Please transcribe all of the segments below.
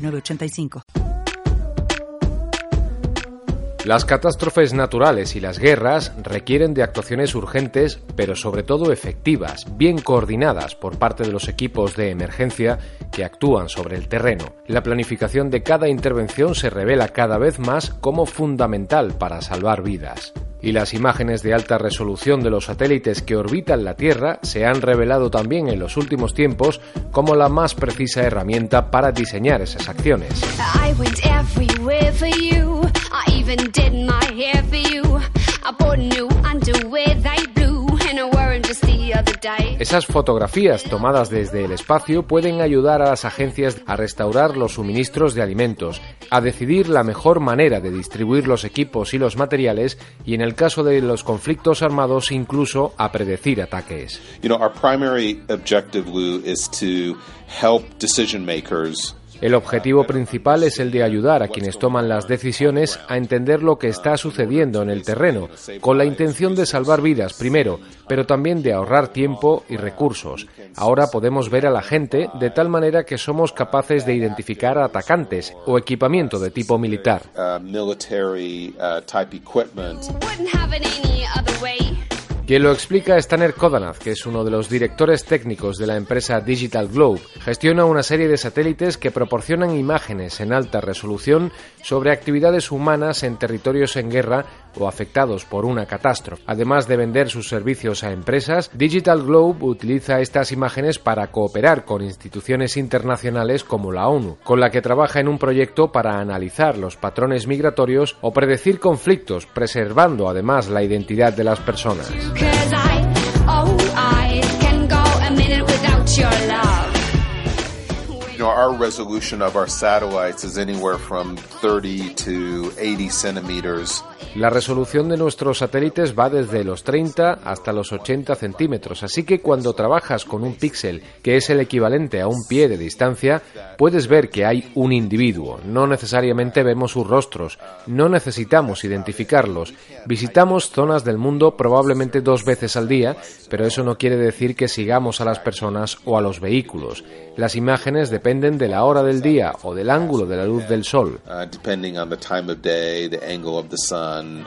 8985. Las catástrofes naturales y las guerras requieren de actuaciones urgentes, pero sobre todo efectivas, bien coordinadas por parte de los equipos de emergencia que actúan sobre el terreno. La planificación de cada intervención se revela cada vez más como fundamental para salvar vidas y las imágenes de alta resolución de los satélites que orbitan la Tierra se han revelado también en los últimos tiempos como la más precisa herramienta para diseñar esas acciones. Esas fotografías tomadas desde el espacio pueden ayudar a las agencias a restaurar los suministros de alimentos, a decidir la mejor manera de distribuir los equipos y los materiales y en el caso de los conflictos armados incluso a predecir ataques. You know, our primary objective, Lou, is to help decision makers el objetivo principal es el de ayudar a quienes toman las decisiones a entender lo que está sucediendo en el terreno, con la intención de salvar vidas primero, pero también de ahorrar tiempo y recursos. Ahora podemos ver a la gente de tal manera que somos capaces de identificar atacantes o equipamiento de tipo militar. Quien lo explica es Tanner Kodanaz, que es uno de los directores técnicos de la empresa Digital Globe. Gestiona una serie de satélites que proporcionan imágenes en alta resolución sobre actividades humanas en territorios en guerra o afectados por una catástrofe. Además de vender sus servicios a empresas, Digital Globe utiliza estas imágenes para cooperar con instituciones internacionales como la ONU, con la que trabaja en un proyecto para analizar los patrones migratorios o predecir conflictos, preservando además la identidad de las personas. Know, our resolution of our satellites is anywhere from 30 to 80 centimeters. La resolución de nuestros satélites va desde los 30 hasta los 80 centímetros, así que cuando trabajas con un píxel que es el equivalente a un pie de distancia, puedes ver que hay un individuo. No necesariamente vemos sus rostros, no necesitamos identificarlos. Visitamos zonas del mundo probablemente dos veces al día, pero eso no quiere decir que sigamos a las personas o a los vehículos. Las imágenes dependen de la hora del día o del ángulo de la luz del sol. Uh, depending on the time of day, the angle of the sun.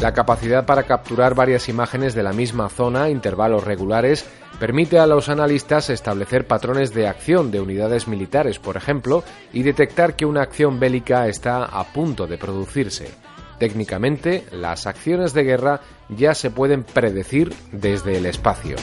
La capacidad para capturar varias imágenes de la misma zona a intervalos regulares permite a los analistas establecer patrones de acción de unidades militares, por ejemplo, y detectar que una acción bélica está a punto de producirse. Técnicamente, las acciones de guerra ya se pueden predecir desde el espacio.